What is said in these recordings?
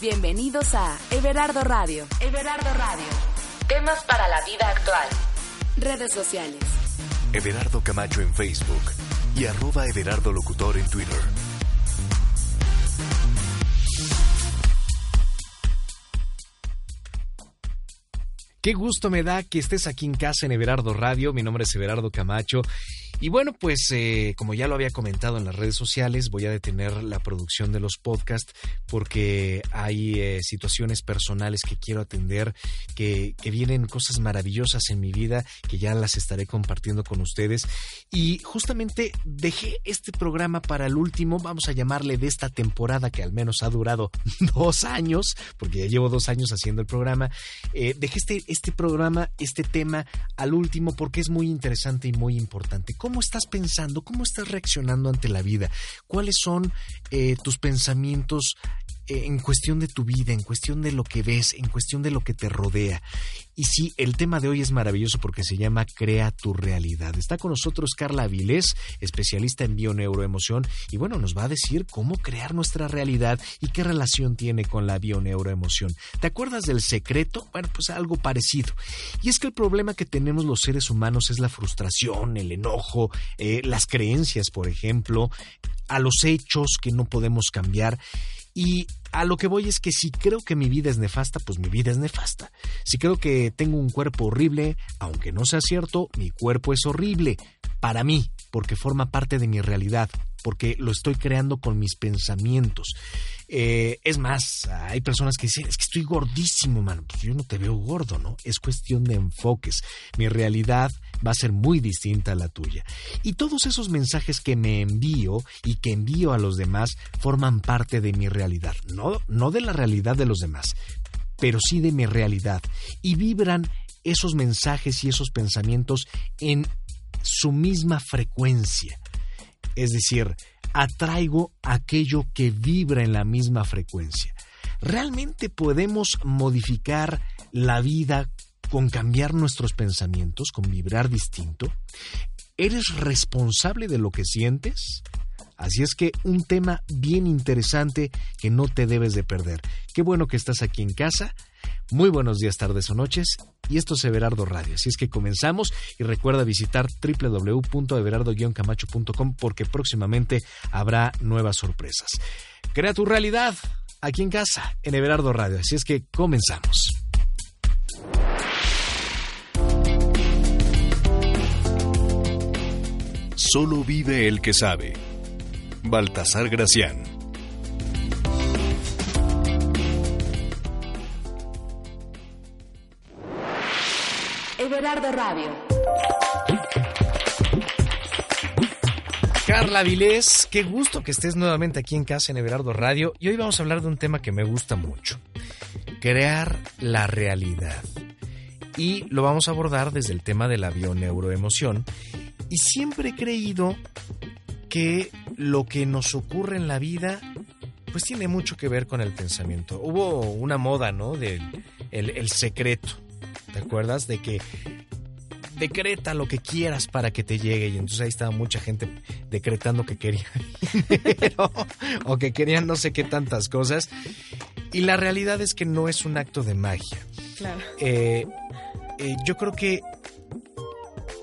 Bienvenidos a Everardo Radio. Everardo Radio. Temas para la vida actual. Redes sociales. Everardo Camacho en Facebook y arroba Everardo Locutor en Twitter. Qué gusto me da que estés aquí en casa en Everardo Radio. Mi nombre es Everardo Camacho y bueno, pues eh, como ya lo había comentado en las redes sociales, voy a detener la producción de los podcasts porque hay eh, situaciones personales que quiero atender, que, que vienen cosas maravillosas en mi vida que ya las estaré compartiendo con ustedes. Y justamente dejé este programa para el último, vamos a llamarle de esta temporada que al menos ha durado dos años, porque ya llevo dos años haciendo el programa. Eh, dejé este, este programa, este tema al último porque es muy interesante y muy importante. ¿Cómo estás pensando? ¿Cómo estás reaccionando ante la vida? ¿Cuáles son eh, tus pensamientos eh, en cuestión de tu vida, en cuestión de lo que ves, en cuestión de lo que te rodea? Y sí, el tema de hoy es maravilloso porque se llama Crea tu realidad. Está con nosotros Carla Avilés, especialista en bioneuroemoción, y bueno, nos va a decir cómo crear nuestra realidad y qué relación tiene con la bioneuroemoción. ¿Te acuerdas del secreto? Bueno, pues algo parecido. Y es que el problema que tenemos los seres humanos es la frustración, el enojo, eh, las creencias, por ejemplo, a los hechos que no podemos cambiar. Y a lo que voy es que si creo que mi vida es nefasta, pues mi vida es nefasta. Si creo que tengo un cuerpo horrible, aunque no sea cierto, mi cuerpo es horrible para mí, porque forma parte de mi realidad, porque lo estoy creando con mis pensamientos. Eh, es más, hay personas que dicen, es que estoy gordísimo, mano. Pues yo no te veo gordo, ¿no? Es cuestión de enfoques. Mi realidad va a ser muy distinta a la tuya. Y todos esos mensajes que me envío y que envío a los demás forman parte de mi realidad. No, no de la realidad de los demás, pero sí de mi realidad. Y vibran esos mensajes y esos pensamientos en su misma frecuencia. Es decir, atraigo aquello que vibra en la misma frecuencia. ¿Realmente podemos modificar la vida con cambiar nuestros pensamientos, con vibrar distinto? ¿Eres responsable de lo que sientes? Así es que un tema bien interesante que no te debes de perder. Qué bueno que estás aquí en casa. Muy buenos días, tardes o noches. Y esto es Everardo Radio. Así es que comenzamos y recuerda visitar www.everardo-camacho.com porque próximamente habrá nuevas sorpresas. Crea tu realidad aquí en casa, en Everardo Radio. Así es que comenzamos. Solo vive el que sabe. Baltasar Gracián. Everardo Radio. Carla Vilés, qué gusto que estés nuevamente aquí en casa en Everardo Radio y hoy vamos a hablar de un tema que me gusta mucho, crear la realidad. Y lo vamos a abordar desde el tema de la bioneuroemoción y siempre he creído que lo que nos ocurre en la vida pues tiene mucho que ver con el pensamiento. Hubo una moda, ¿no? Del el, el secreto. ¿Te acuerdas? De que decreta lo que quieras para que te llegue. Y entonces ahí estaba mucha gente decretando que querían dinero o que querían no sé qué tantas cosas. Y la realidad es que no es un acto de magia. Claro. Eh, eh, yo creo que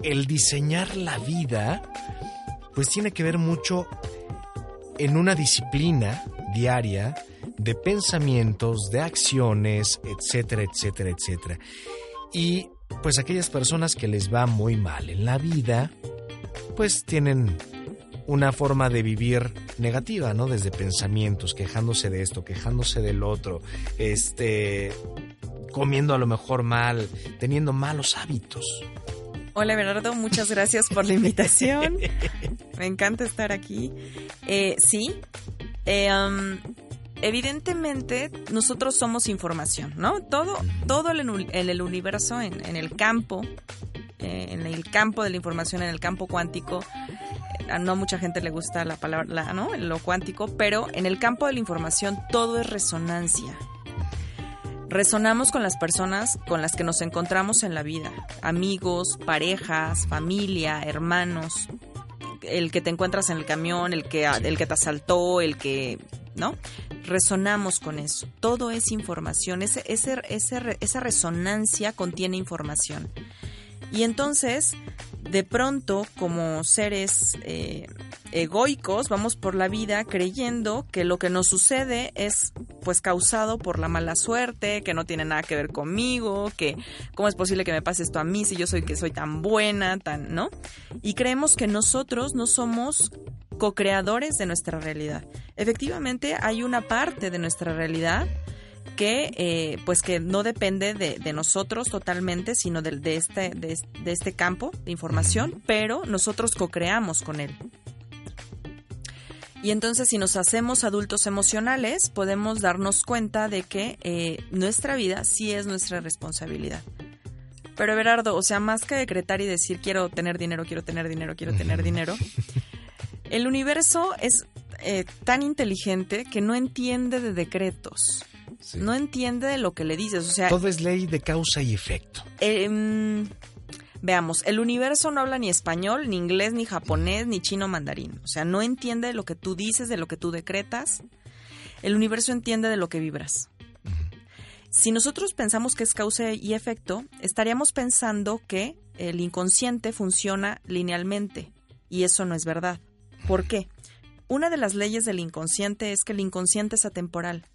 el diseñar la vida, pues tiene que ver mucho en una disciplina diaria de pensamientos, de acciones, etcétera, etcétera, etcétera. Y pues aquellas personas que les va muy mal en la vida, pues tienen una forma de vivir negativa, ¿no? Desde pensamientos, quejándose de esto, quejándose del otro, este, comiendo a lo mejor mal, teniendo malos hábitos. Hola Bernardo, muchas gracias por la invitación. Me encanta estar aquí. Eh, sí, eh, um, evidentemente nosotros somos información, ¿no? Todo, todo el, universo, en, en, el campo, eh, en el campo de la información, en el campo cuántico. A no mucha gente le gusta la palabra, la, ¿no? Lo cuántico, pero en el campo de la información todo es resonancia. Resonamos con las personas con las que nos encontramos en la vida, amigos, parejas, familia, hermanos, el que te encuentras en el camión, el que, el que te asaltó, el que ¿no? Resonamos con eso. Todo es información. Ese, ese, esa resonancia contiene información. Y entonces, de pronto, como seres eh, egoicos, vamos por la vida creyendo que lo que nos sucede es pues causado por la mala suerte, que no tiene nada que ver conmigo, que cómo es posible que me pase esto a mí si yo soy que soy tan buena, tan, ¿no? Y creemos que nosotros no somos co-creadores de nuestra realidad. Efectivamente, hay una parte de nuestra realidad que eh, pues que no depende de, nosotros totalmente, sino de, de este, de, este campo de información, pero nosotros co-creamos con él. Y entonces si nos hacemos adultos emocionales, podemos darnos cuenta de que eh, nuestra vida sí es nuestra responsabilidad. Pero Everardo, o sea, más que decretar y decir quiero tener dinero, quiero tener dinero, quiero tener dinero, el universo es eh, tan inteligente que no entiende de decretos. No entiende de lo que le dices. O sea, todo es ley de causa y efecto. Em, veamos, el universo no habla ni español, ni inglés, ni japonés, ni chino mandarín. O sea, no entiende de lo que tú dices, de lo que tú decretas. El universo entiende de lo que vibras. Si nosotros pensamos que es causa y efecto, estaríamos pensando que el inconsciente funciona linealmente. Y eso no es verdad. ¿Por qué? Una de las leyes del inconsciente es que el inconsciente es atemporal.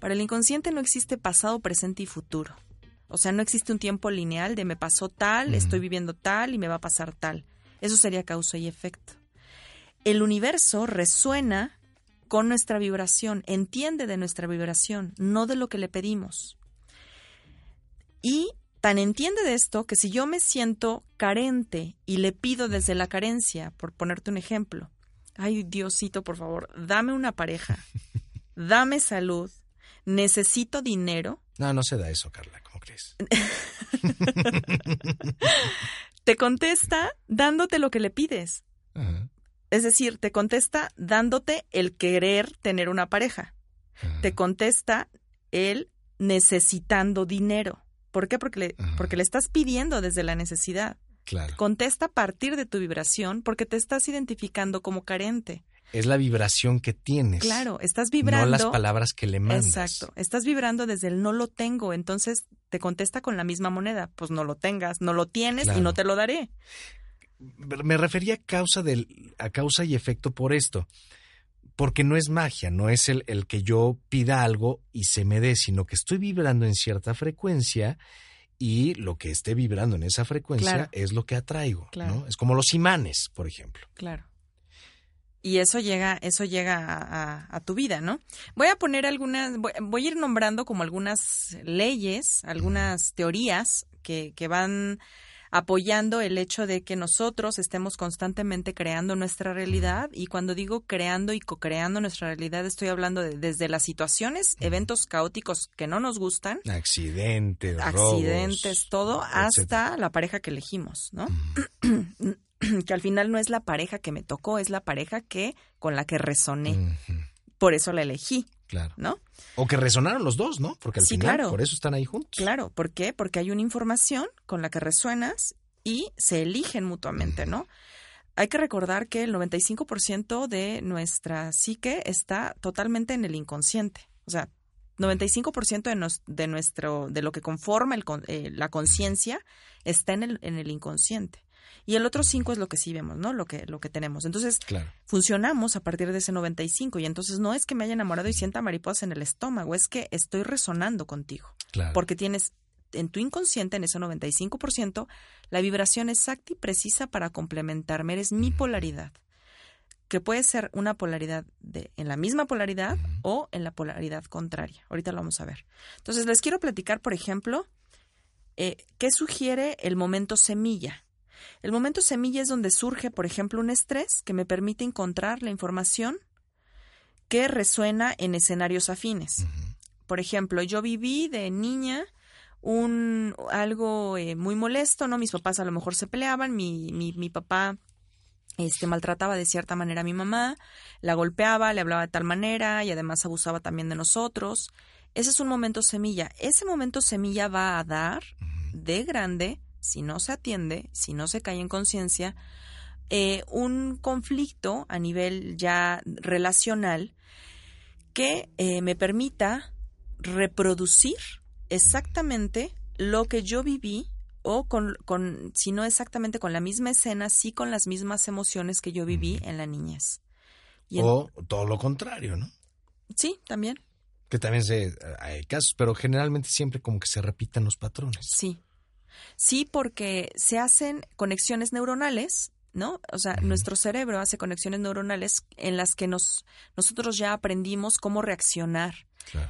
Para el inconsciente no existe pasado, presente y futuro. O sea, no existe un tiempo lineal de me pasó tal, estoy viviendo tal y me va a pasar tal. Eso sería causa y efecto. El universo resuena con nuestra vibración, entiende de nuestra vibración, no de lo que le pedimos. Y tan entiende de esto que si yo me siento carente y le pido desde la carencia, por ponerte un ejemplo, ay Diosito, por favor, dame una pareja, dame salud, necesito dinero. No, no se da eso, Carla, ¿cómo crees? te contesta dándote lo que le pides. Es decir, te contesta dándote el querer tener una pareja. Te contesta el necesitando dinero. ¿Por qué? Porque le, porque le estás pidiendo desde la necesidad. Contesta a partir de tu vibración porque te estás identificando como carente. Es la vibración que tienes. Claro, estás vibrando. No las palabras que le mandas. Exacto. Estás vibrando desde el no lo tengo. Entonces te contesta con la misma moneda. Pues no lo tengas, no lo tienes y no te lo daré. Me refería a causa, del, a causa y efecto por esto. Porque no es magia, no es el, el que yo pida algo y se me dé, sino que estoy vibrando en cierta frecuencia y lo que esté vibrando en esa frecuencia es lo que atraigo, ¿no? Es como los imanes, por ejemplo. Claro. Y eso llega, eso llega a, tu vida, ¿no? Voy a poner algunas, voy, a ir nombrando como algunas leyes, algunas teorías que, que van apoyando el hecho de que nosotros estemos constantemente creando nuestra realidad. Y cuando digo creando y co-creando nuestra realidad estoy hablando de, desde las situaciones, eventos caóticos que no nos gustan, accidentes, accidentes, todo, hasta la pareja que elegimos, ¿no? que al final no es la pareja que me tocó, es la pareja que con la que resoné. Por eso la elegí. Claro. ¿No? O que resonaron los dos, ¿no? Porque al final por eso están ahí juntos. Claro, ¿por qué? Porque hay una información con la que resuenas y se eligen mutuamente, ¿no? Hay que recordar que el 95% de nuestra psique está totalmente en el inconsciente. O sea, 95% de, de, nuestro, de lo que conforma el, eh, la conciencia está en el, en el inconsciente. Y el otro 5 es lo que sí vemos, ¿no? Lo que, lo que tenemos. Entonces, funcionamos a partir de ese 95 y entonces no es que me haya enamorado y sienta mariposas en el estómago, es que estoy resonando contigo. Porque tienes en tu inconsciente, en ese 95%, la vibración exacta y precisa para complementarme. Eres mi polaridad que puede ser una polaridad de, en la misma polaridad o en la polaridad contraria. Ahorita lo vamos a ver. Entonces, les quiero platicar, por ejemplo, eh, qué sugiere el momento semilla. El momento semilla es donde surge, por ejemplo, un estrés que me permite encontrar la información que resuena en escenarios afines. Por ejemplo, yo viví de niña un algo eh, muy molesto, ¿no? Mis papás a lo mejor se peleaban, mi, mi, mi papá este maltrataba de cierta manera a mi mamá, la golpeaba, le hablaba de tal manera y además abusaba también de nosotros. Ese es un momento semilla. Ese momento semilla va a dar de grande si no se atiende, si no se cae en conciencia, eh, un conflicto a nivel ya relacional que eh, me permita reproducir exactamente lo que yo viví o con, con, si no exactamente con la misma escena, sí con las mismas emociones que yo viví en la niñez. o todo lo contrario, ¿no? Sí, también. Que también se, hay casos, pero generalmente siempre como que se repitan los patrones. Sí. Sí, porque se hacen conexiones neuronales, ¿no? O sea, nuestro cerebro hace conexiones neuronales en las que nos, nosotros ya aprendimos cómo reaccionar.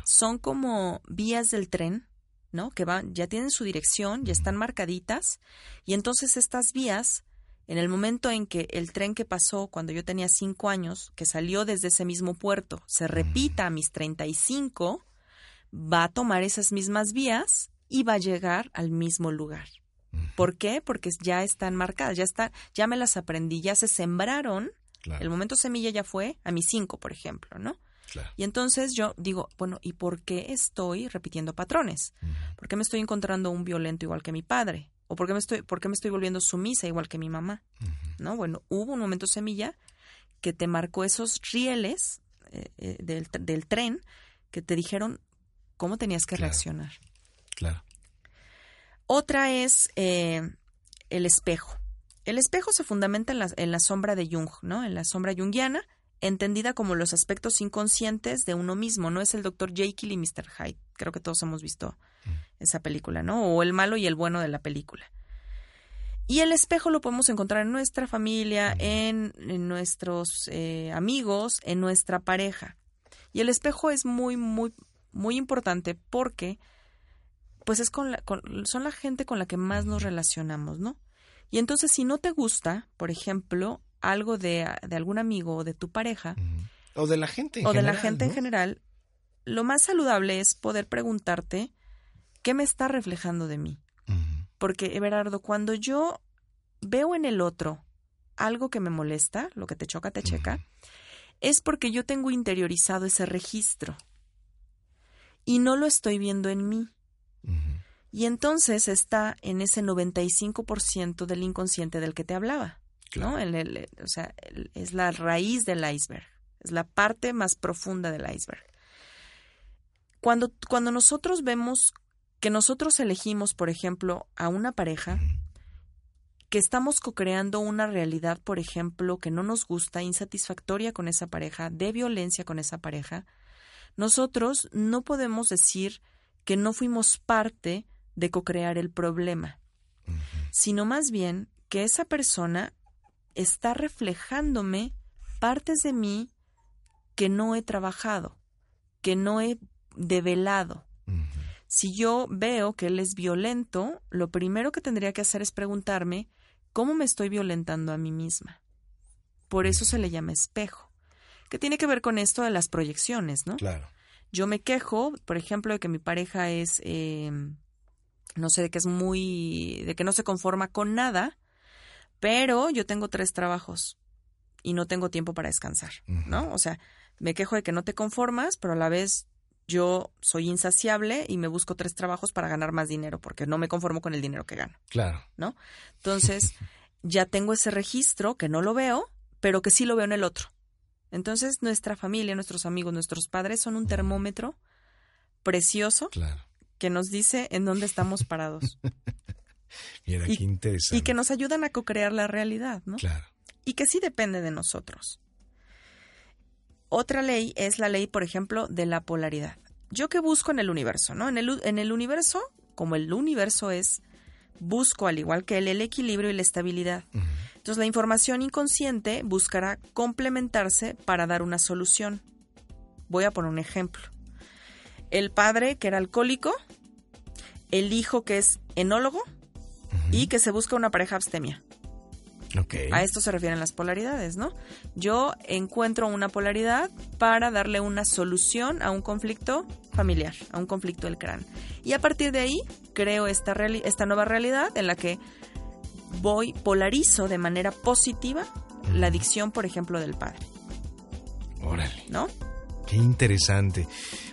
Son como vías del tren, ¿no? Que van, ya tienen su dirección, ya están marcaditas, y entonces estas vías, en el momento en que el tren que pasó cuando yo tenía cinco años, que salió desde ese mismo puerto, se repita a mis 35, va a tomar esas mismas vías y va a llegar al mismo lugar. ¿Por qué? Porque ya están marcadas, ya está, ya me las aprendí, ya se sembraron. El momento semilla ya fue a mis cinco, por ejemplo, ¿no? Y entonces yo digo, bueno, ¿y por qué estoy repitiendo patrones? ¿Por qué me estoy encontrando un violento igual que mi padre? ¿O por qué me estoy, por qué me estoy volviendo sumisa igual que mi mamá? ¿No? Bueno, hubo un momento semilla que te marcó esos rieles eh, eh, del, del, tren que te dijeron cómo tenías que reaccionar. Claro. Otra es eh, el espejo. El espejo se fundamenta en la, en la sombra de Jung, ¿no? En la sombra jungiana entendida como los aspectos inconscientes de uno mismo, no es el doctor Jekyll y Mr. Hyde. Creo que todos hemos visto mm. esa película, ¿no? O el malo y el bueno de la película. Y el espejo lo podemos encontrar en nuestra familia, mm. en, nuestros eh, amigos, en nuestra pareja. Y el espejo es muy, muy, muy importante porque, pues es con, son la gente con la que más nos relacionamos, ¿no? Y entonces, si no te gusta, por ejemplo, algo de, algún amigo o de tu pareja. O de la gente en o de la gente en general, lo más saludable es poder preguntarte qué me está reflejando de mí. Porque, Everardo, cuando yo veo en el otro algo que me molesta, lo que te choca, te checa, es porque yo tengo interiorizado ese registro y no lo estoy viendo en mí. Y entonces está en ese 95% del inconsciente del que te hablaba. ¿no? El, o sea, es la raíz del iceberg, es la parte más profunda del iceberg. Cuando, cuando nosotros vemos que nosotros elegimos, por ejemplo, a una pareja, que estamos co-creando una realidad, por ejemplo, que no nos gusta, insatisfactoria con esa pareja, de violencia con esa pareja, nosotros no podemos decir que no fuimos parte de co-crear el problema, sino más bien que esa persona está reflejándome partes de mí que no he trabajado, que no he develado. Si yo veo que él es violento, lo primero que tendría que hacer es preguntarme cómo me estoy violentando a mí misma. Por eso se le llama espejo, que tiene que ver con esto de las proyecciones, ¿no? Claro. Yo me quejo, por ejemplo, de que mi pareja es, eh, no sé, de que es muy, de que no se conforma con nada, pero yo tengo tres trabajos y no tengo tiempo para descansar, ¿no? O sea, me quejo de que no te conformas, pero a la vez yo soy insaciable y me busco tres trabajos para ganar más dinero porque no me conformo con el dinero que gano. Claro. ¿No? Entonces, ya tengo ese registro que no lo veo, pero que sí lo veo en el otro. Entonces, nuestra familia, nuestros amigos, nuestros padres son un termómetro precioso que nos dice en dónde estamos parados. Mira, y, qué interesante. Y que nos ayudan a co-crear la realidad, ¿no? Claro. Y que sí depende de nosotros. Otra ley es la ley, por ejemplo, de la polaridad. ¿Yo qué busco en el universo, no? En el, en el universo, como el universo es, busco, al igual que él, el equilibrio y la estabilidad. Entonces, la información inconsciente buscará complementarse para dar una solución. Voy a poner un ejemplo. El padre que era alcohólico, el hijo que es enólogo, y que se busca una pareja abstemia. Okay. A esto se refieren las polaridades, ¿no? Yo encuentro una polaridad para darle una solución a un conflicto familiar, a un conflicto del cráneo. Y a partir de ahí creo esta, esta nueva realidad en la que voy, polarizo de manera positiva la adicción, por ejemplo, del padre. Órale. ¿No? Qué interesante.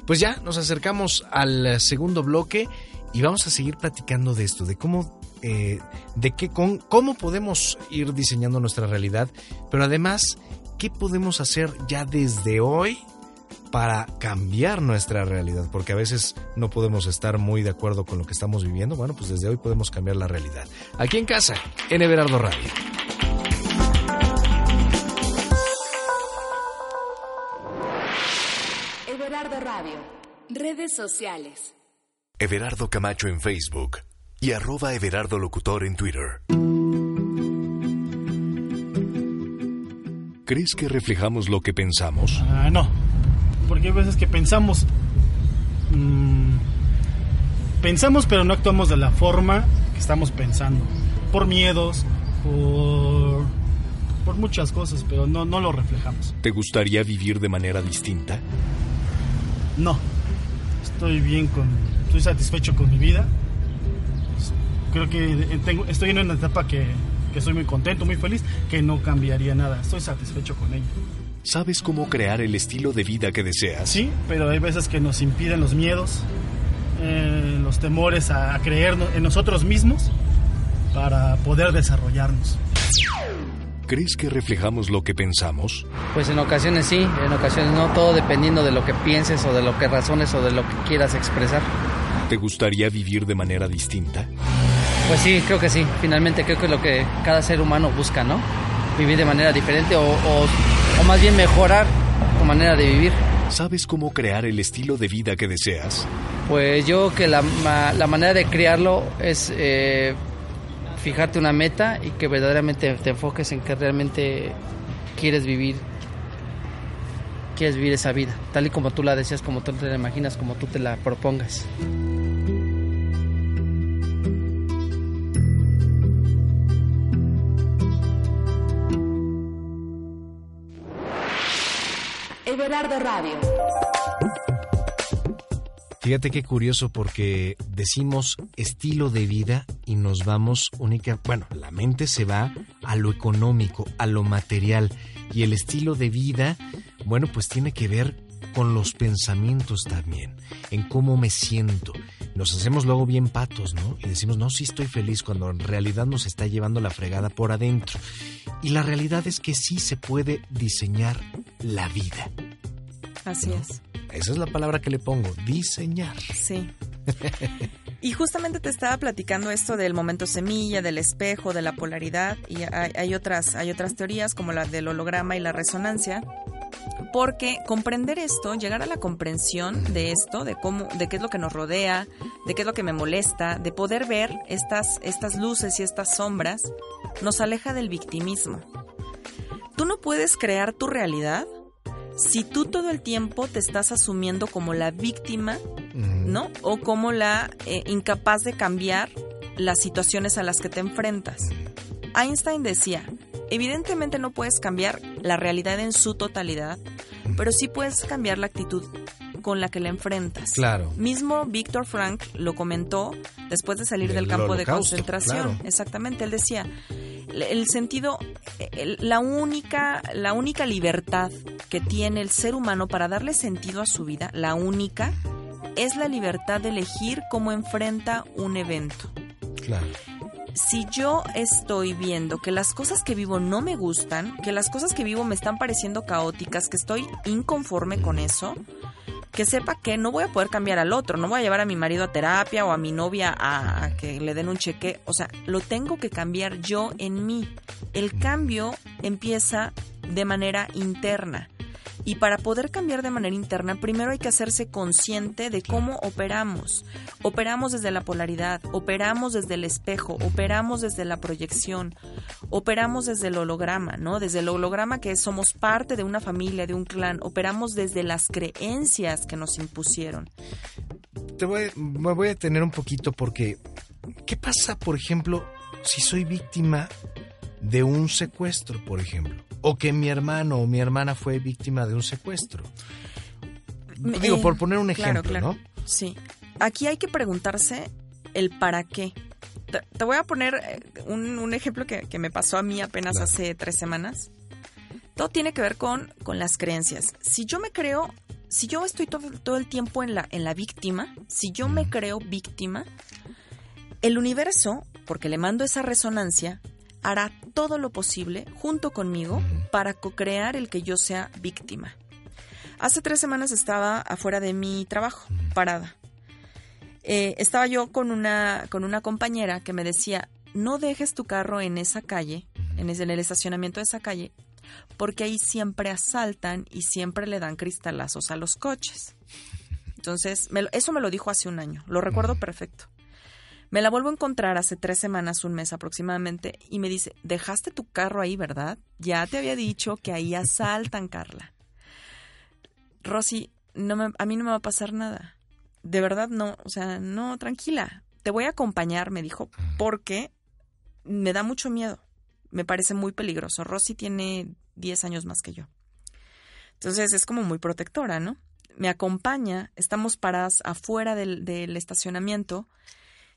Pues ya nos acercamos al segundo bloque y vamos a seguir platicando de esto, de cómo eh, de qué, con, cómo podemos ir diseñando nuestra realidad, pero además, ¿qué podemos hacer ya desde hoy para cambiar nuestra realidad, porque a veces no podemos estar muy de acuerdo con lo que estamos viviendo. Bueno, pues desde hoy podemos cambiar la realidad. Aquí en casa, en Everardo Radio. Everardo Radio. Redes sociales. Everardo Camacho en Facebook y arroba Everardo Locutor en Twitter. ¿Crees que reflejamos lo que pensamos? Ah, no, porque hay veces que pensamos, mm, pensamos pero no actuamos de la forma que estamos pensando, por miedos, por, por muchas cosas, pero no, no lo reflejamos. ¿Te gustaría vivir de manera distinta? No, estoy bien con, estoy satisfecho con mi vida. Creo que tengo, estoy en una etapa que que estoy muy contento, muy feliz, que no cambiaría nada. Estoy satisfecho con ello. ¿Sabes cómo crear el estilo de vida que deseas? Sí, pero hay veces que nos impiden los miedos, eh, los temores a, creer en nosotros mismos para poder desarrollarnos. ¿Crees que reflejamos lo que pensamos? Pues en ocasiones sí, en ocasiones no, todo dependiendo de lo que pienses o de lo que razones o de lo que quieras expresar. ¿Te gustaría vivir de manera distinta? Pues sí, creo que sí. Finalmente creo que es lo que cada ser humano busca, ¿no? Vivir de manera diferente o, o, más bien mejorar tu manera de vivir. ¿Sabes cómo crear el estilo de vida que deseas? Pues yo que la, la manera de crearlo es eh, fijarte una meta y que verdaderamente te enfoques en que realmente quieres vivir quieres vivir esa vida, tal y como tú la deseas, como tú te la imaginas, como tú te la propongas. Everardo Radio. Fíjate qué curioso porque decimos estilo de vida y nos vamos única, bueno, la mente se va a lo económico, a lo material y el estilo de vida, bueno, pues tiene que ver con los pensamientos también, en cómo me siento. Nos hacemos luego bien patos, ¿no? Y decimos, no, sí estoy feliz cuando en realidad nos está llevando la fregada por adentro. Y la realidad es que sí se puede diseñar la vida. Así es. Esa es la palabra que le pongo, diseñar. Sí. Y justamente te estaba platicando esto del momento semilla, del espejo, de la polaridad, y hay, otras, hay otras teorías como la del holograma y la resonancia, porque comprender esto, llegar a la comprensión de esto, de cómo, de qué es lo que nos rodea, de qué es lo que me molesta, de poder ver estas, estas luces y estas sombras, nos aleja del victimismo. Tú no puedes crear tu realidad si tú todo el tiempo te estás asumiendo como la víctima, ¿no? O como la eh, incapaz de cambiar las situaciones a las que te enfrentas. Einstein decía, evidentemente no puedes cambiar la realidad en su totalidad, pero sí puedes cambiar la actitud con la que la enfrentas. Claro. Mismo Víctor Frank lo comentó después de salir del, campo de concentración. Exactamente, él decía, el sentido, la única, la única libertad que tiene el ser humano para darle sentido a su vida, la única, es la libertad de elegir cómo enfrenta un evento. Claro. Si yo estoy viendo que las cosas que vivo no me gustan, que las cosas que vivo me están pareciendo caóticas, que estoy inconforme con eso, que sepa que no voy a poder cambiar al otro, no voy a llevar a mi marido a terapia o a mi novia a, que le den un cheque, o sea, lo tengo que cambiar yo en mí. El cambio empieza de manera interna. Y para poder cambiar de manera interna, primero hay que hacerse consciente de cómo operamos. Operamos desde la polaridad, operamos desde el espejo, operamos desde la proyección, operamos desde el holograma, ¿no? Desde el holograma que somos parte de una familia, de un clan, operamos desde las creencias que nos impusieron. Te voy, me voy a tener un poquito porque, ¿qué pasa, por ejemplo, si soy víctima de un secuestro, por ejemplo? O que mi hermano o mi hermana fue víctima de un secuestro. Digo, por poner un ejemplo, claro, ¿no? Sí. Aquí hay que preguntarse el para qué. Te, voy a poner eh, un, ejemplo que, me pasó a mí apenas hace tres semanas. Todo tiene que ver con, con las creencias. Si yo me creo, si yo estoy todo, todo el tiempo en la, en la víctima, si yo me creo víctima, el universo, porque le mando esa resonancia, hará todo lo posible junto conmigo para co-crear el que yo sea víctima. Hace tres semanas estaba afuera de mi trabajo, parada. Eh, estaba yo con una, con una compañera que me decía, no dejes tu carro en esa calle, en, en el estacionamiento de esa calle, porque ahí siempre asaltan y siempre le dan cristalazos a los coches. Entonces, eso me lo dijo hace un año, lo recuerdo perfecto. Me la vuelvo a encontrar hace tres semanas, un mes aproximadamente, y me dice, dejaste tu carro ahí, ¿verdad? Ya te había dicho que ahí asaltan, Carla. Rosy, no a mí no me va a pasar nada. De verdad, no, o sea, no, tranquila. Te voy a acompañar, me dijo, porque me da mucho miedo. Me parece muy peligroso. Rosy tiene 10 años más que yo. Entonces es como muy protectora, ¿no? Me acompaña, estamos paradas afuera del, estacionamiento,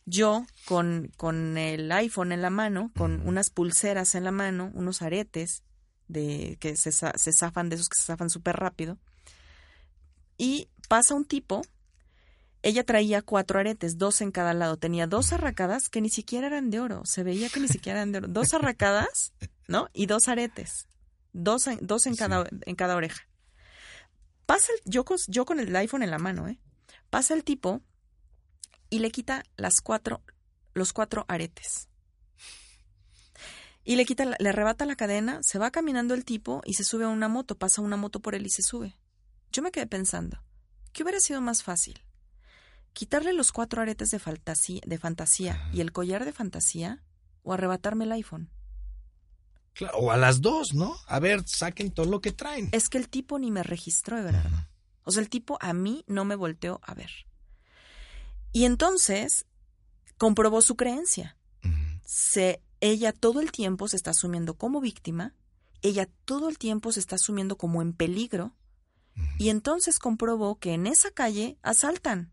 yo con, con, el iPhone en la mano, con unas pulseras en la mano, unos aretes de que se, se zafan de esos que se zafan súper rápido. Y pasa un tipo ella traía cuatro aretes, dos en cada lado. Tenía dos arracadas que ni siquiera eran de oro. Se veía que ni siquiera eran de oro. Dos arracadas, ¿no? Y dos aretes. Dos, dos en, cada, en cada oreja. Pasa el, yo, con, yo con el iPhone en la mano, ¿eh? Pasa el tipo y le quita las cuatro, los cuatro aretes. Y le quita, le arrebata la cadena, se va caminando el tipo y se sube a una moto, pasa una moto por él y se sube. Yo me quedé pensando, ¿qué hubiera sido más fácil? quitarle los cuatro aretes de fantasía, de fantasía y el collar de fantasía o arrebatarme el iPhone. Claro, o a las dos, ¿no? A ver, saquen todo lo que traen. Es que el tipo ni me registró, de verdad. O sea, el tipo a mí no me volteó a ver. Y entonces comprobó su creencia. se, ella todo el tiempo se está asumiendo como víctima, ella todo el tiempo se está asumiendo como en peligro, y entonces comprobó que en esa calle asaltan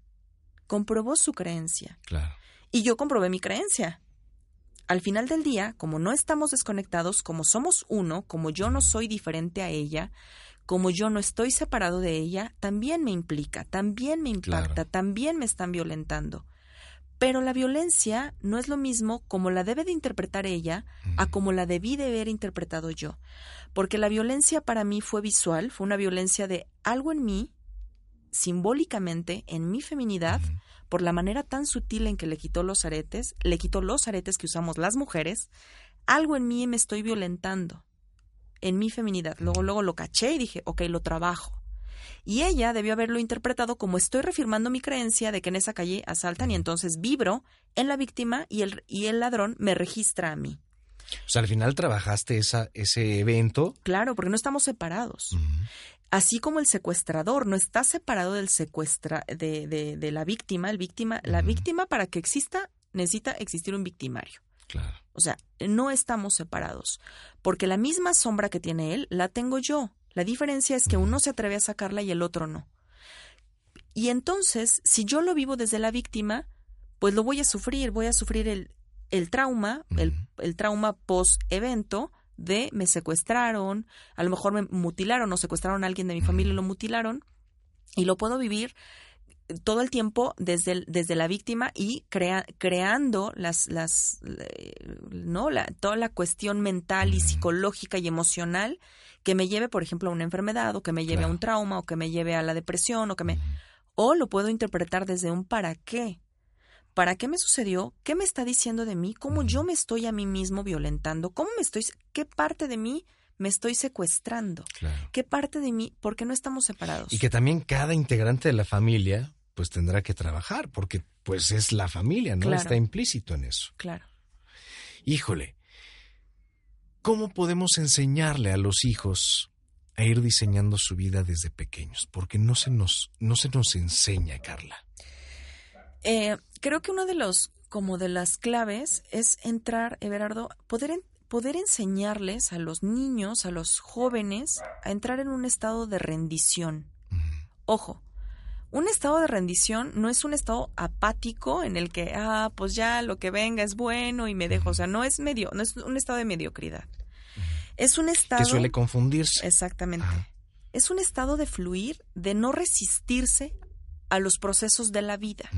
comprobó su creencia. Claro. Y yo comprobé mi creencia. Al final del día, como no estamos desconectados, como somos uno, como yo no soy diferente a ella, como yo no estoy separado de ella, también me implica, también me impacta, también me están violentando. Pero la violencia no es lo mismo como la debe de interpretar ella a como la debí de haber interpretado yo. Porque la violencia para mí fue visual, fue una violencia de algo en mí simbólicamente en mi feminidad por la manera tan sutil en que le quitó los aretes, le quitó los aretes que usamos las mujeres, algo en mí me estoy violentando, en mi feminidad. Luego, luego lo caché y dije, ok, lo trabajo. Y ella debió haberlo interpretado como estoy reafirmando mi creencia de que en esa calle asaltan y entonces vibro en la víctima y el, y el ladrón me registra a mí. O sea, al final trabajaste esa, ese evento. Claro, porque no estamos separados así como el secuestrador no está separado del secuestra de, de, la víctima, el víctima, la víctima para que exista necesita existir un victimario. Claro. O sea, no estamos separados, porque la misma sombra que tiene él la tengo yo. La diferencia es que uno se atreve a sacarla y el otro no. Y entonces, si yo lo vivo desde la víctima, pues lo voy a sufrir, voy a sufrir el, el trauma, el, el trauma post-evento, de me secuestraron, a lo mejor me mutilaron o secuestraron a alguien de mi familia y lo mutilaron, y lo puedo vivir todo el tiempo desde, desde la víctima y crea, creando las, las eh, no la, toda la cuestión mental y psicológica y emocional que me lleve por ejemplo a una enfermedad o que me lleve a un trauma o que me lleve a la depresión o que me o lo puedo interpretar desde un para qué ¿Para qué me sucedió? ¿Qué me está diciendo de mí? ¿Cómo yo me estoy a mí mismo violentando? ¿Cómo me estoy qué parte de mí me estoy secuestrando? ¿Qué parte de mí? ¿Por qué no estamos separados? Y que también cada integrante de la familia pues tendrá que trabajar porque pues es la familia, ¿no? Está implícito en eso. Claro. Híjole. ¿Cómo podemos enseñarle a los hijos a ir diseñando su vida desde pequeños? Porque no se nos no se nos enseña, Carla. Eh, creo que uno de los, como de las claves es entrar, Everardo, poder, poder enseñarles a los niños, a los jóvenes, a entrar en un estado de rendición. Ojo, un estado de rendición no es un estado apático en el que, ah, pues ya lo que venga es bueno y me dejo. O sea, no es medio, no es un estado de mediocridad. Es un estado. Que suele confundirse. Exactamente. Es un estado de fluir, de no resistirse a los procesos de la vida.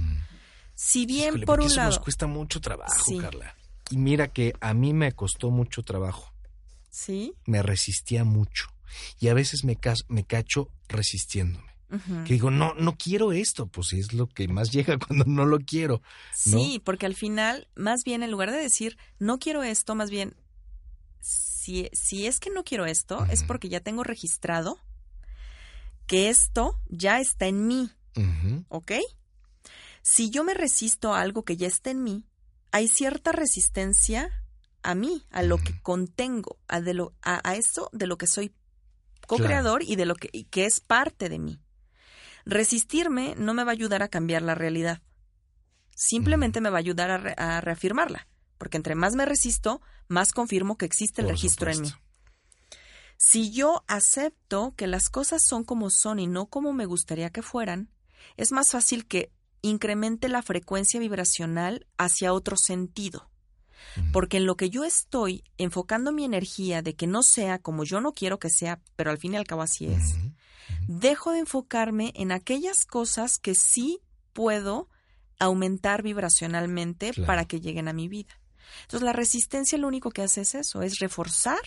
Si bien por un eso lado. Nos cuesta mucho trabajo, Carla. Y mira que a mí me costó mucho trabajo. Sí. Me resistía mucho. Y a veces me, me cacho resistiéndome. Que digo, no, no quiero esto, pues es lo que más llega cuando no lo quiero. Sí, porque al final, más bien, en lugar de decir, no quiero esto, más bien, si, si es que no quiero esto, es porque ya tengo registrado que esto ya está en mí. ¿Ok? Si yo me resisto a algo que ya está en mí, hay cierta resistencia a mí, a lo que contengo, a, de lo, a, eso de lo que soy co-creador y de lo que, que es parte de mí. Resistirme no me va a ayudar a cambiar la realidad. Simplemente me va a ayudar a, reafirmarla, porque entre más me resisto, más confirmo que existe el registro en mí. Si yo acepto que las cosas son como son y no como me gustaría que fueran, es más fácil que incremente la frecuencia vibracional hacia otro sentido. Porque en lo que yo estoy enfocando mi energía de que no sea como yo no quiero que sea, pero al fin y al cabo así es, dejo de enfocarme en aquellas cosas que sí puedo aumentar vibracionalmente para que lleguen a mi vida. Entonces la resistencia lo único que hace es eso, es reforzar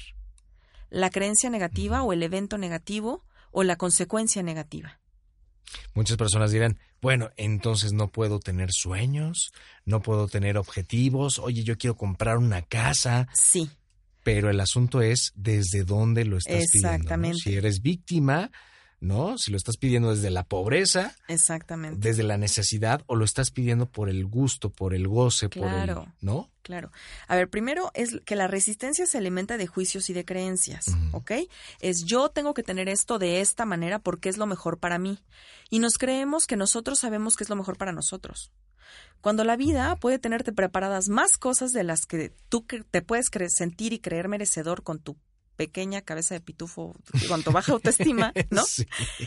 la creencia negativa o el evento negativo o la consecuencia negativa. Muchas personas dirán, bueno, entonces no puedo tener sueños, no puedo tener objetivos, oye, yo quiero comprar una casa. Sí. Pero el asunto es desde dónde lo estás Exactamente. pidiendo. Si eres víctima, ¿no? Si lo estás pidiendo desde la pobreza, exactamente, desde la necesidad o lo estás pidiendo por el gusto, por el goce, por el, ¿no? Claro. A ver, primero es que la resistencia se alimenta de juicios y de creencias, ¿ok? Es yo tengo que tener esto de esta manera porque es lo mejor para mí. Y nos creemos que nosotros sabemos que es lo mejor para nosotros. Cuando la vida puede tenerte preparadas más cosas de las que tú te puedes sentir y creer merecedor con tu pequeña cabeza de pitufo cuanto baja autoestima, ¿no?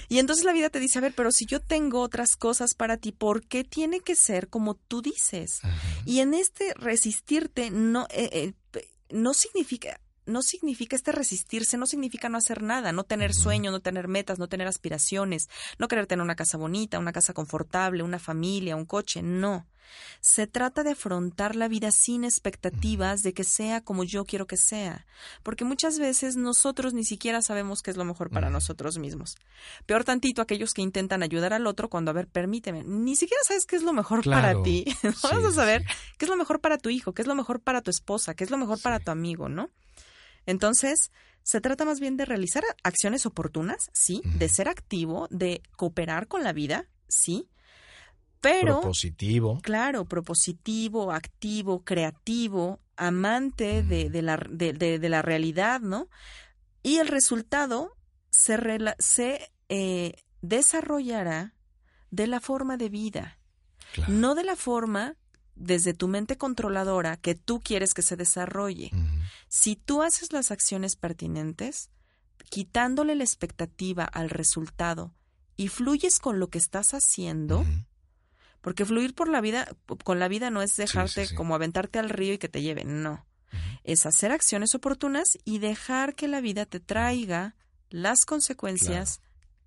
Y entonces la vida te dice, a ver, pero si yo tengo otras cosas para ti, ¿por qué tiene que ser como tú dices? Y en este resistirte no, eh, eh, no significa, no significa este resistirse, no significa no hacer nada, no tener sueños, no tener metas, no tener aspiraciones, no querer tener una casa bonita, una casa confortable, una familia, un coche, no. Se trata de afrontar la vida sin expectativas de que sea como yo quiero que sea, porque muchas veces nosotros ni siquiera sabemos qué es lo mejor para nosotros mismos. Peor tantito aquellos que intentan ayudar al otro cuando, a ver, permíteme, ni siquiera sabes qué es lo mejor para ti. Vamos a saber qué es lo mejor para tu hijo, qué es lo mejor para tu esposa, qué es lo mejor para tu amigo, ¿no? Entonces, se trata más bien de realizar acciones oportunas, sí, de ser activo, de cooperar con la vida, sí, pero... Propositivo. Claro, propositivo, activo, creativo, amante de, la, de, la realidad, ¿no? Y el resultado se, se eh, desarrollará de la forma de vida, no de la forma desde tu mente controladora que tú quieres que se desarrolle. Si tú haces las acciones pertinentes, quitándole la expectativa al resultado y fluyes con lo que estás haciendo, porque fluir por la vida, con la vida no es dejarte como aventarte al río y que te lleve, no. Es hacer acciones oportunas y dejar que la vida te traiga las consecuencias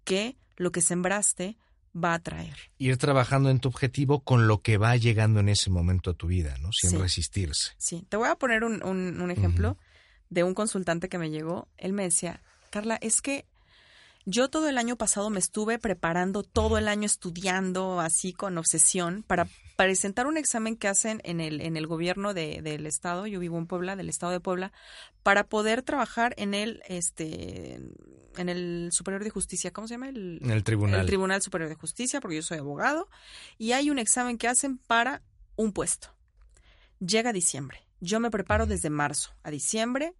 que lo que sembraste va a traer. Ir trabajando en tu objetivo con lo que va llegando en ese momento a tu vida, ¿no? Sin resistirse. Sí, te voy a poner un, un, ejemplo de un consultante que me llegó. Él me decía, Carla, es que yo todo el año pasado me estuve preparando, todo el año estudiando así con obsesión para presentar un examen que hacen en el, en el gobierno de, del estado, yo vivo en Puebla, del estado de Puebla, para poder trabajar en el, este, en el Superior de Justicia, ¿cómo se llama? El, en el Tribunal. El Tribunal Superior de Justicia, porque yo soy abogado, y hay un examen que hacen para un puesto. Llega diciembre. Yo me preparo desde marzo a diciembre.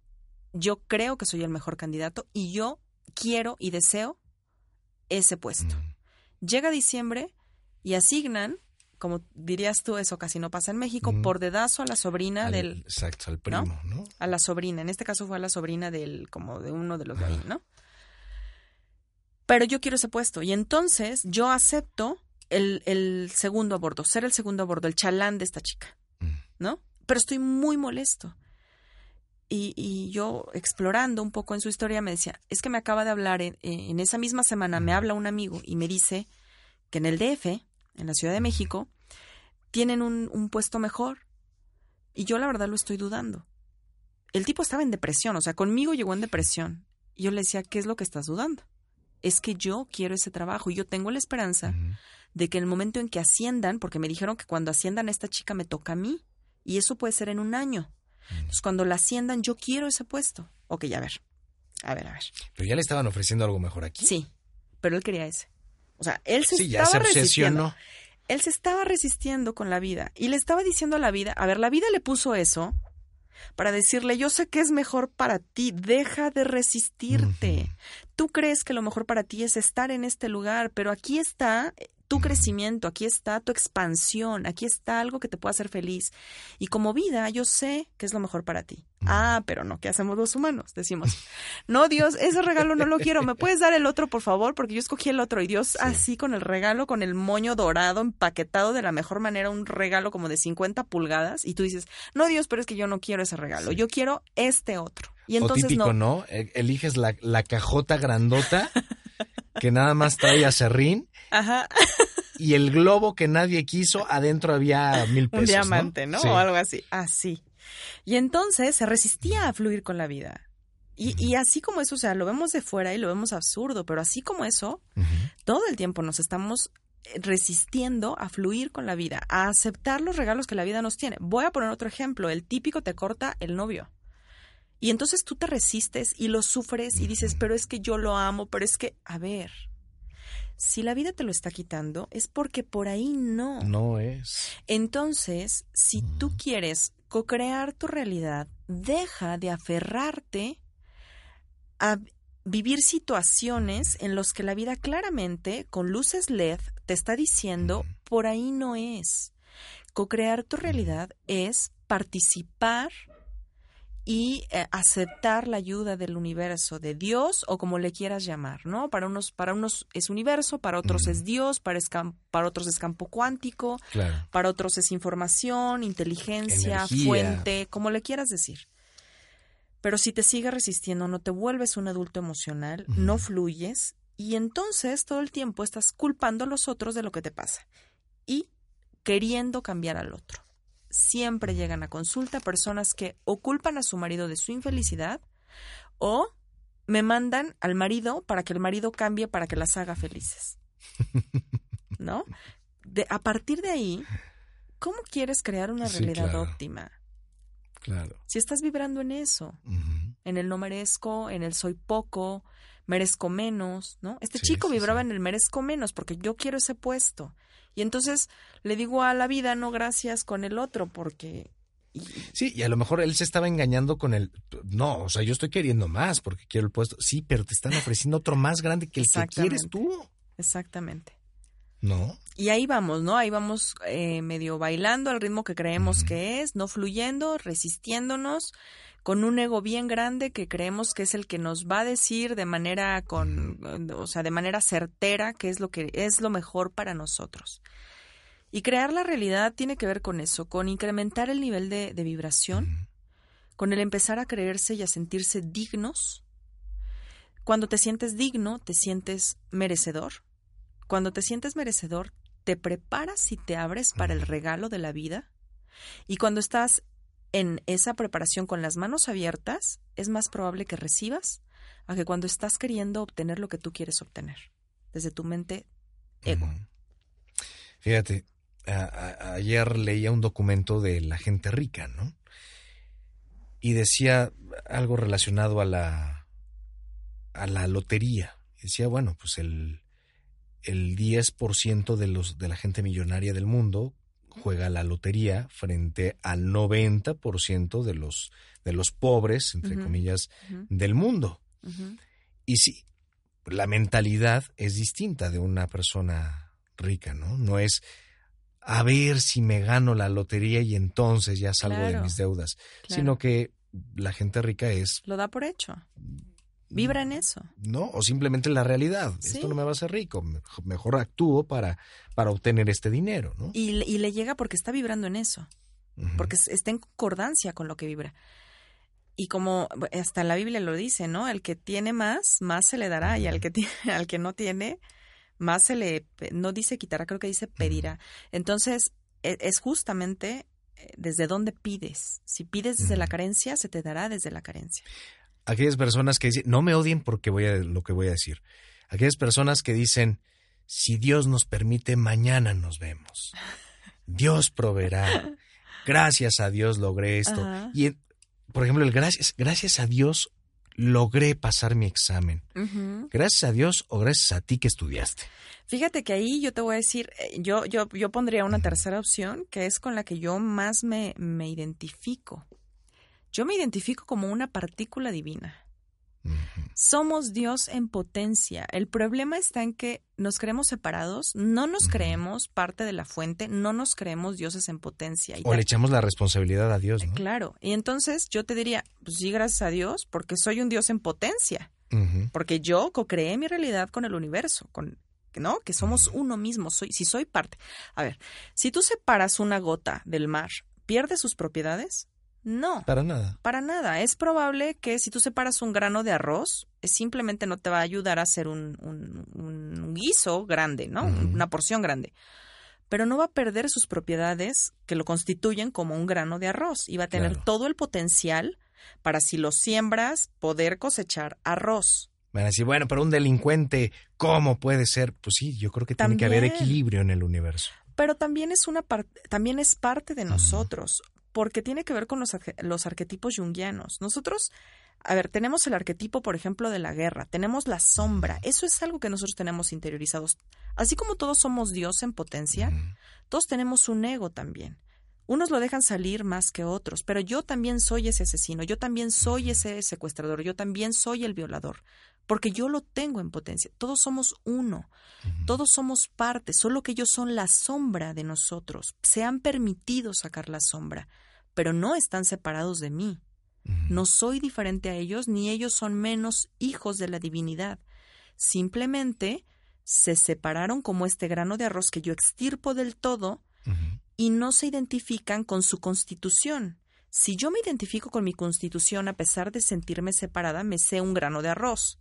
Yo creo que soy el mejor candidato y yo quiero y deseo ese puesto. Llega diciembre y asignan, como dirías tú, eso casi no pasa en México, por dedazo a la sobrina del... Exacto, al primo, ¿no? A la sobrina, en este caso fue a la sobrina del, como de uno de los de ahí, ¿no? Pero yo quiero ese puesto y entonces yo acepto el, el segundo a bordo, ser el segundo a bordo, el chalán de esta chica, ¿no? Pero estoy muy molesto y, yo explorando un poco en su historia me decía, es que me acaba de hablar en, en, esa misma semana, me habla un amigo y me dice que en el DF, en la Ciudad de México, tienen un, un puesto mejor. Y yo la verdad lo estoy dudando. El tipo estaba en depresión, o sea, conmigo llegó en depresión. Y yo le decía, ¿qué es lo que estás dudando? Es que yo quiero ese trabajo y yo tengo la esperanza de que en el momento en que asciendan, porque me dijeron que cuando asciendan a esta chica me toca a mí, y eso puede ser en un año. Entonces, cuando la asciendan, yo quiero ese puesto. Ok, a ver. A ver, a ver. Pero ya le estaban ofreciendo algo mejor aquí. Sí, pero él quería ese. O sea, él se sí, ya se resistiendo. Él se estaba resistiendo con la vida y le estaba diciendo a la vida, a ver, la vida le puso eso para decirle, yo sé que es mejor para ti, deja de resistirte. Tú crees que lo mejor para ti es estar en este lugar, pero aquí está tu crecimiento, aquí está tu expansión, aquí está algo que te pueda hacer feliz. Y como vida, yo sé que es lo mejor para ti. Ah, pero no, ¿qué hacemos los humanos? Decimos, no, Dios, ese regalo no lo quiero, ¿me puedes dar el otro, por favor? Porque yo escogí el otro. Y Dios así con el regalo, con el moño dorado, empaquetado de la mejor manera, un regalo como de 50 pulgadas. Y tú dices, no, Dios, pero es que yo no quiero ese regalo, yo quiero este otro. Y entonces o típico, ¿no? E, eliges la, la cajota grandota que nada más trae acerrín Ajá. Y el globo que nadie quiso, adentro había mil pesos. Un diamante, ¿no? O algo así. Así. Y entonces se resistía a fluir con la vida. Y, y, así como eso, o sea, lo vemos de fuera y lo vemos absurdo, pero así como eso, todo el tiempo nos estamos eh, resistiendo a fluir con la vida, a aceptar los regalos que la vida nos tiene. Voy a poner otro ejemplo, el típico te corta el novio. Y entonces tú te resistes y lo sufres y dices, pero es que yo lo amo, pero es que, a ver, si la vida te lo está quitando, es porque por ahí no. No es. Entonces, si tú quieres co-crear tu realidad, deja de aferrarte a vivir situaciones en las que la vida claramente, con luces LED, te está diciendo, por ahí no es. Co-crear tu realidad es participar y eh, aceptar la ayuda del universo, de Dios o como le quieras llamar, ¿no? Para unos, para unos es universo, para otros es Dios, para, para otros es campo cuántico, para otros es información, inteligencia, fuente, como le quieras decir. Pero si te sigues resistiendo, no te vuelves un adulto emocional, no fluyes y entonces todo el tiempo estás culpando a los otros de lo que te pasa y queriendo cambiar al otro siempre llegan a consulta personas que o culpan a su marido de su infelicidad o me mandan al marido para que el marido cambie para que las haga felices. ¿No? De, a partir de ahí, ¿cómo quieres crear una realidad óptima? Claro. Si estás vibrando en eso, en el no merezco, en el soy poco, merezco menos, ¿no? Este chico vibraba en el merezco menos porque yo quiero ese puesto. Y entonces le digo a la vida, no gracias con el otro, porque... Sí, y a lo mejor él se estaba engañando con el... No, o sea, yo estoy queriendo más porque quiero el puesto. Sí, pero te están ofreciendo otro más grande que el que quieres tú. Exactamente. ¿No? Y ahí vamos, ¿no? Ahí vamos eh, medio bailando al ritmo que creemos que es, no fluyendo, resistiéndonos, con un ego bien grande que creemos que es el que nos va a decir de manera con, o sea, de manera certera qué es lo que es lo mejor para nosotros. Y crear la realidad tiene que ver con eso, con incrementar el nivel de, de vibración, con el empezar a creerse y a sentirse dignos. Cuando te sientes digno, te sientes merecedor. Cuando te sientes merecedor, te preparas y te abres para el regalo de la vida. Y cuando estás en esa preparación con las manos abiertas, es más probable que recibas a que cuando estás queriendo obtener lo que tú quieres obtener, desde tu mente. Fíjate, ayer leía un documento de la gente rica, ¿no? Y decía algo relacionado a la, a la lotería. Decía, bueno, pues el, el 10% de, los, de la gente millonaria del mundo juega la lotería frente al 90% de los, de los pobres, entre comillas, del mundo. Y sí, la mentalidad es distinta de una persona rica, ¿no? No es a ver si me gano la lotería y entonces ya salgo de mis deudas, sino que la gente rica es... Lo da por hecho. Vibra en eso. No, o simplemente la realidad. Esto no me va a hacer rico. Mejor actúo para, para obtener este dinero, ¿no? Y, le llega porque está vibrando en eso. Porque está en concordancia con lo que vibra. Y como hasta la Biblia lo dice, ¿no? El que tiene más, más se le dará. Y al que, tiene, al que no tiene, más se le. No dice quitará, creo que dice pedirá. Entonces, e, es justamente eh, desde dónde pides. Si pides desde la carencia, se te dará desde la carencia. Aquellas personas que dicen, no me odien porque voy a lo que voy a decir. Aquellas personas que dicen, si Dios nos permite, mañana nos vemos. Dios proveerá. Gracias a Dios logré esto. Y, por ejemplo, el gracias, gracias a Dios logré pasar mi examen. Gracias a Dios o gracias a ti que estudiaste. Fíjate que ahí yo te voy a decir, eh, yo, yo, yo pondría una tercera opción que es con la que yo más me, me identifico. Yo me identifico como una partícula divina. Somos Dios en potencia. El problema está en que nos creemos separados, no nos creemos parte de la fuente, no nos creemos dioses en potencia. o le echamos la responsabilidad a Dios, ¿no? Claro. Y entonces yo te diría, pues sí, gracias a Dios, porque soy un Dios en potencia. Porque yo co-creé mi realidad con el universo, con ¿no? Que somos uno mismo, soy, si soy parte. A ver, si tú separas una gota del mar, ¿pierde sus propiedades? No. Para nada. Para nada. Es probable que si tú separas un grano de arroz, simplemente no te va a ayudar a hacer un, un, guiso grande, ¿no? Una porción grande. Pero no va a perder sus propiedades que lo constituyen como un grano de arroz y va a tener todo el potencial para si lo siembras poder cosechar arroz. Van a decir, bueno, pero un delincuente, ¿cómo puede ser? Pues sí, yo creo que tiene que haber equilibrio en el universo. Pero también es una también es parte de nosotros porque tiene que ver con los, los arquetipos junguianos. Nosotros, a ver, tenemos el arquetipo, por ejemplo, de la guerra, tenemos la sombra, eso es algo que nosotros tenemos interiorizados. Así como todos somos Dios en potencia, todos tenemos un ego también. Unos lo dejan salir más que otros, pero yo también soy ese asesino, yo también soy ese secuestrador, yo también soy el violador, porque yo lo tengo en potencia. Todos somos uno, todos somos parte, solo que ellos son la sombra de nosotros. Se han permitido sacar la sombra pero no están separados de mí. No soy diferente a ellos, ni ellos son menos hijos de la divinidad. Simplemente se separaron como este grano de arroz que yo extirpo del todo y no se identifican con su constitución. Si yo me identifico con mi constitución a pesar de sentirme separada, me sé un grano de arroz.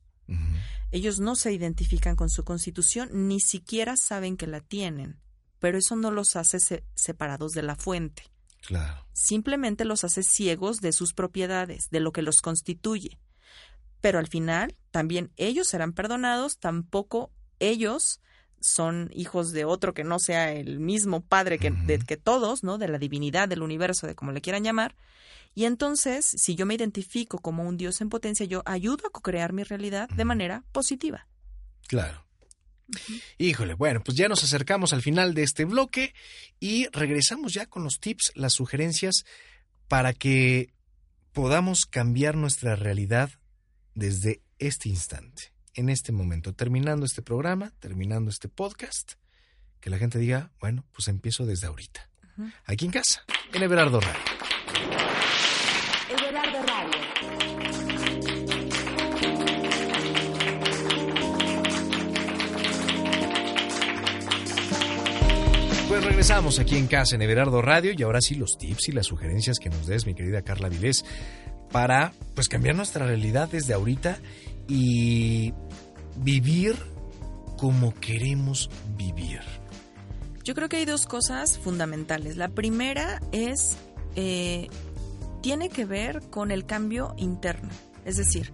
Ellos no se identifican con su constitución, ni siquiera saben que la tienen, pero eso no los hace separados de la fuente. Simplemente los hace ciegos de sus propiedades, de lo que los constituye. Pero al final, también ellos serán perdonados, tampoco ellos son hijos de otro que no sea el mismo padre que, que todos, ¿no? De la divinidad, del universo, de como le quieran llamar. Y entonces, si yo me identifico como un Dios en potencia, yo ayudo a co-crear mi realidad de manera positiva. Claro. Híjole, bueno, pues ya nos acercamos al final de este bloque y regresamos ya con los tips, las sugerencias para que podamos cambiar nuestra realidad desde este instante, en este momento, terminando este programa, terminando este podcast, que la gente diga, bueno, pues empiezo desde ahorita. Aquí en casa, en Everardo Radio. Pues regresamos aquí en casa en Everardo Radio y ahora sí los tips y las sugerencias que nos des, mi querida Carla Vilés, para pues cambiar nuestra realidad desde ahorita y vivir como queremos vivir. Yo creo que hay dos cosas fundamentales. La primera es, eh, tiene que ver con el cambio interno. Es decir,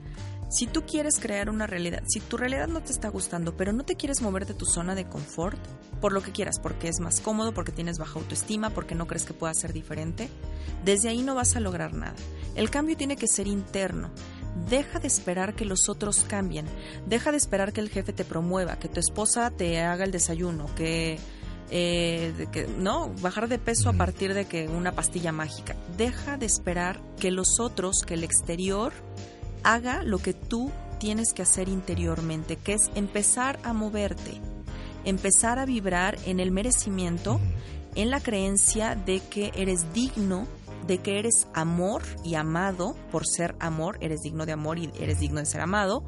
si tú quieres crear una realidad, si tu realidad no te está gustando, pero no te quieres mover de tu zona de confort, por lo que quieras, porque es más cómodo, porque tienes baja autoestima, porque no crees que pueda ser diferente, desde ahí no vas a lograr nada. El cambio tiene que ser interno. Deja de esperar que los otros cambien. Deja de esperar que el jefe te promueva, que tu esposa te haga el desayuno, que eh, que, no, bajar de peso a partir de que una pastilla mágica. Deja de esperar que los otros, que el exterior haga lo que tú tienes que hacer interiormente, que es empezar a moverte, empezar a vibrar en el merecimiento, en la creencia de que eres digno, de que eres amor y amado por ser amor, eres digno de amor y eres digno de ser amado,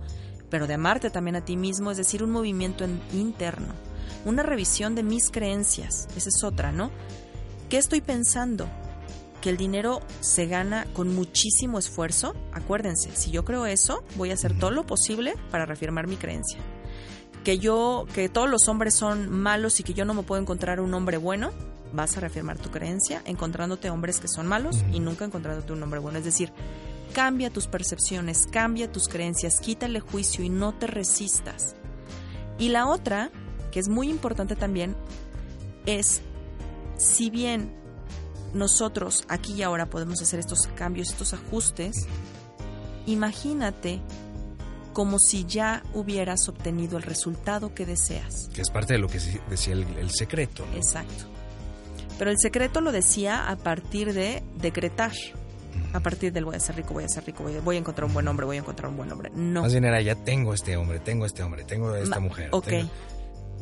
pero de amarte también a ti mismo, es decir, un movimiento interno, una revisión de mis creencias, esa es otra, ¿no? ¿Qué estoy pensando? Que el dinero se gana con muchísimo esfuerzo, acuérdense, si yo creo eso, voy a hacer todo lo posible para reafirmar mi creencia. Que yo, que todos los hombres son malos y que yo no me puedo encontrar un hombre bueno, vas a reafirmar tu creencia encontrándote hombres que son malos y nunca encontrándote un hombre bueno. Es decir, cambia tus percepciones, cambia tus creencias, quítale juicio y no te resistas. Y la otra, que es muy importante también, es si bien nosotros aquí y ahora podemos hacer estos cambios, estos ajustes, imagínate como si ya hubieras obtenido el resultado que deseas. Que es parte de lo que decía el, secreto. Exacto. Pero el secreto lo decía a partir de decretar. A partir del voy a ser rico, voy a ser rico, voy a, encontrar un buen hombre, voy a encontrar un buen hombre. No. Más bien era ya tengo este hombre, tengo este hombre, tengo esta mujer. Ok.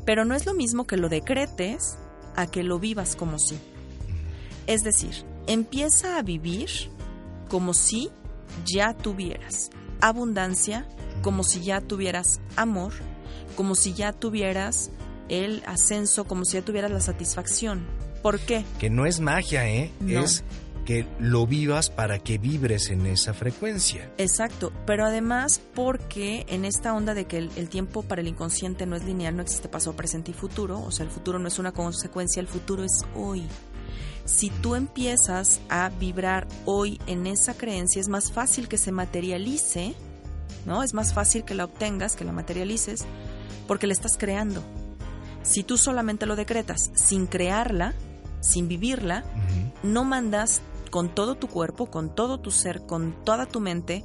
Pero no es lo mismo que lo decretes a que lo vivas como si. Es decir, empieza a vivir como si ya tuvieras abundancia, como si ya tuvieras amor, como si ya tuvieras el ascenso, como si ya tuvieras la satisfacción. ¿Por qué? Que no es magia, ¿eh? Es que lo vivas para que vibres en esa frecuencia. Exacto, pero además porque en esta onda de que el, tiempo para el inconsciente no es lineal, no existe pasado, presente y futuro, o sea, el futuro no es una consecuencia, el futuro es hoy. Si tú empiezas a vibrar hoy en esa creencia, es más fácil que se materialice, ¿no? Es más fácil que la obtengas, que la materialices, porque la estás creando. Si tú solamente lo decretas sin crearla, sin vivirla, no mandas con todo tu cuerpo, con todo tu ser, con toda tu mente,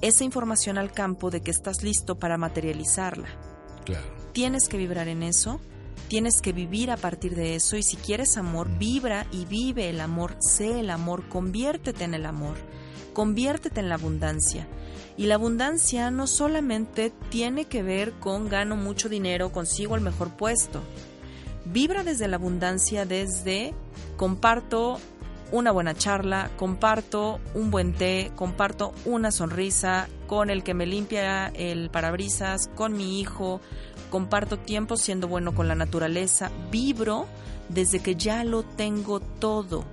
esa información al campo de que estás listo para materializarla. Claro. Tienes que vibrar en eso, tienes que vivir a partir de eso y si quieres amor, vibra y vive el amor, sé el amor, conviértete en el amor, conviértete en la abundancia. Y la abundancia no solamente tiene que ver con gano mucho dinero, consigo el mejor puesto. Vibra desde la abundancia, desde comparto una buena charla, comparto un buen té, comparto una sonrisa con el que me limpia el parabrisas, con mi hijo, comparto tiempo siendo bueno con la naturaleza, vibro desde que ya lo tengo todo,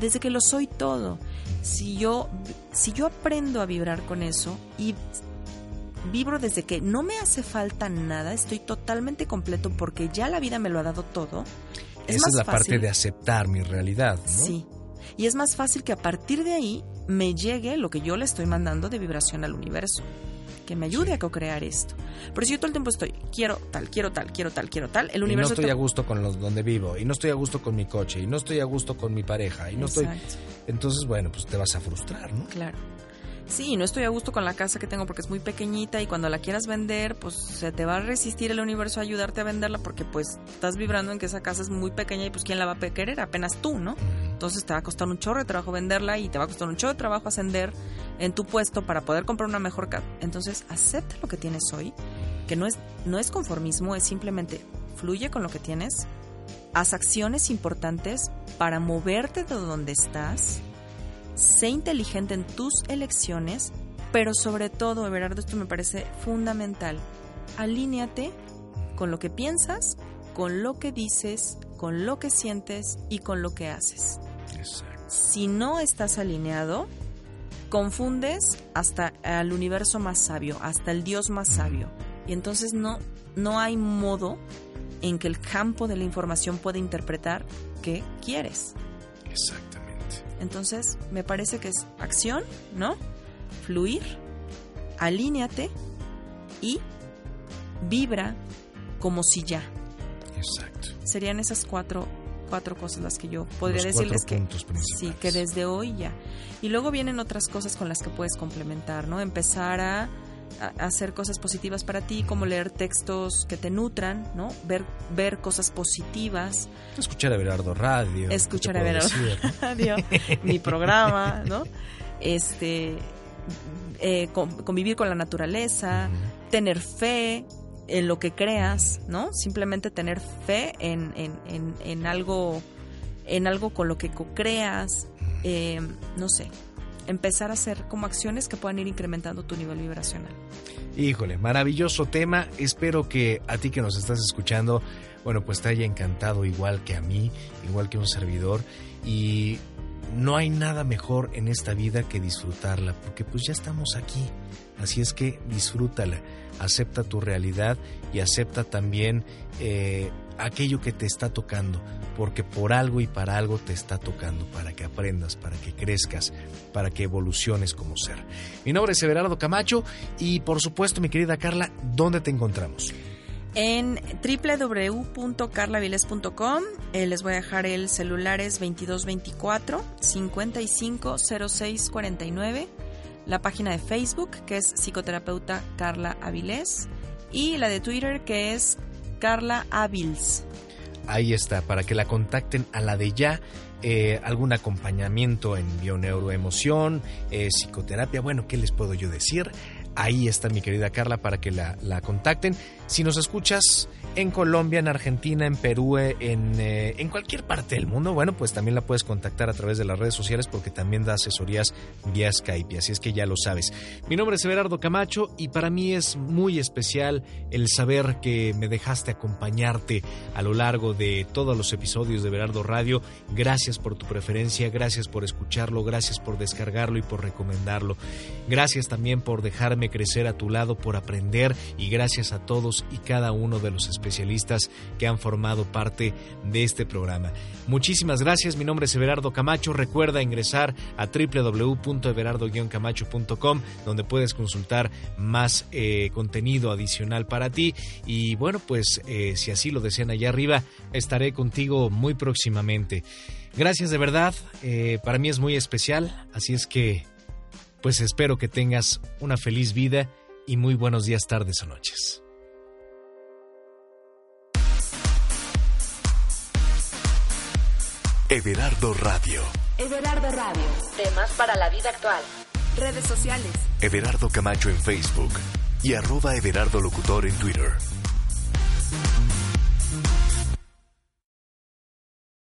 desde que lo soy todo. Si yo, si yo aprendo a vibrar con eso y vibro desde que no me hace falta nada, estoy totalmente completo porque ya la vida me lo ha dado todo. Esa es la parte de aceptar mi realidad, ¿no? Sí, y es más fácil que a partir de ahí me llegue lo que yo le estoy mandando de vibración al universo. Que me ayude a co-crear esto. Pero si yo todo el tiempo estoy, quiero tal, quiero tal, quiero tal, quiero tal, el universo. Y no estoy a gusto con los donde vivo, y no estoy a gusto con mi coche, y no estoy a gusto con mi pareja, y no estoy. Entonces, bueno, pues te vas a frustrar, ¿no? Claro sí, no estoy a gusto con la casa que tengo porque es muy pequeñita y cuando la quieras vender, pues se te va a resistir el universo a ayudarte a venderla porque pues estás vibrando en que esa casa es muy pequeña y pues quién la va a querer, apenas tú, ¿no? Entonces te va a costar un chorro de trabajo venderla y te va a costar un chorro de trabajo ascender en tu puesto para poder comprar una mejor casa. Entonces acepta lo que tienes hoy, que no es, no es conformismo, es simplemente fluye con lo que tienes, haz acciones importantes para moverte de donde estás sé inteligente en tus elecciones, pero sobre todo, Everardo, esto me parece fundamental, alíneate con lo que piensas, con lo que dices, con lo que sientes y con lo que haces. Si no estás alineado, confundes hasta al universo más sabio, hasta el Dios más sabio. Y entonces no, no hay modo en que el campo de la información pueda interpretar qué quieres. Exacto. Entonces, me parece que es acción, ¿no? Fluir, alíneate y vibra como si ya. Exacto. Serían esas cuatro, cuatro cosas las que yo podría decirles que sí, que desde hoy ya. Y luego vienen otras cosas con las que puedes complementar, ¿no? Empezar a hacer cosas positivas para ti, como leer textos que te nutran, ¿no? Ver, ver cosas positivas. Escuchar a Berardo Radio. Escuchar a Berardo Radio, mi programa, ¿no? Este, eh, convivir con la naturaleza, tener fe en lo que creas, ¿no? Simplemente tener fe en, en, en, algo, en algo con lo que co-creas, eh, no sé, empezar a hacer como acciones que puedan ir incrementando tu nivel vibracional. Híjole, maravilloso tema. Espero que a ti que nos estás escuchando, bueno, pues te haya encantado igual que a mí, igual que un servidor. Y no hay nada mejor en esta vida que disfrutarla, porque pues ya estamos aquí. Así es que disfrútala, acepta tu realidad y acepta también eh, aquello que te está tocando, porque por algo y para algo te está tocando, para que aprendas, para que crezcas, para que evoluciones como ser. Mi nombre es Everardo Camacho y por supuesto, mi querida Carla, ¿dónde te encontramos? En www.carlaviles.com eh, les voy a dejar el celular es 2224 550649, la página de Facebook que es psicoterapeuta Carla Avilés y la de Twitter que es Carla Avils. Ahí está, para que la contacten a la de ya. Eh, algún acompañamiento en bioneuroemoción, eh, psicoterapia, bueno, ¿qué les puedo yo decir? Ahí está mi querida Carla para que la, la contacten. Si nos escuchas en Colombia, en Argentina, en Perú, eh, en, eh, en, cualquier parte del mundo, bueno, pues también la puedes contactar a través de las redes sociales porque también da asesorías vía Skype, así es que ya lo sabes. Mi nombre es Everardo Camacho y para mí es muy especial el saber que me dejaste acompañarte a lo largo de todos los episodios de Everardo Radio. Gracias por tu preferencia, gracias por escucharlo, gracias por descargarlo y por recomendarlo. Gracias también por dejarme crecer a tu lado, por aprender y gracias a todos y cada uno de los especialistas que han formado parte de este programa. Muchísimas gracias, mi nombre es Everardo Camacho. Recuerda ingresar a www.everardo-camacho.com donde puedes consultar más eh, contenido adicional para ti. Y bueno, pues eh, si así lo desean allá arriba, estaré contigo muy próximamente. Gracias de verdad, eh, para mí es muy especial, así es que pues espero que tengas una feliz vida y muy buenos días, tardes o noches. Everardo Radio. Everardo Radio. Temas para la vida actual. Redes sociales. Everardo Camacho en Facebook y arroba Everardo Locutor en Twitter.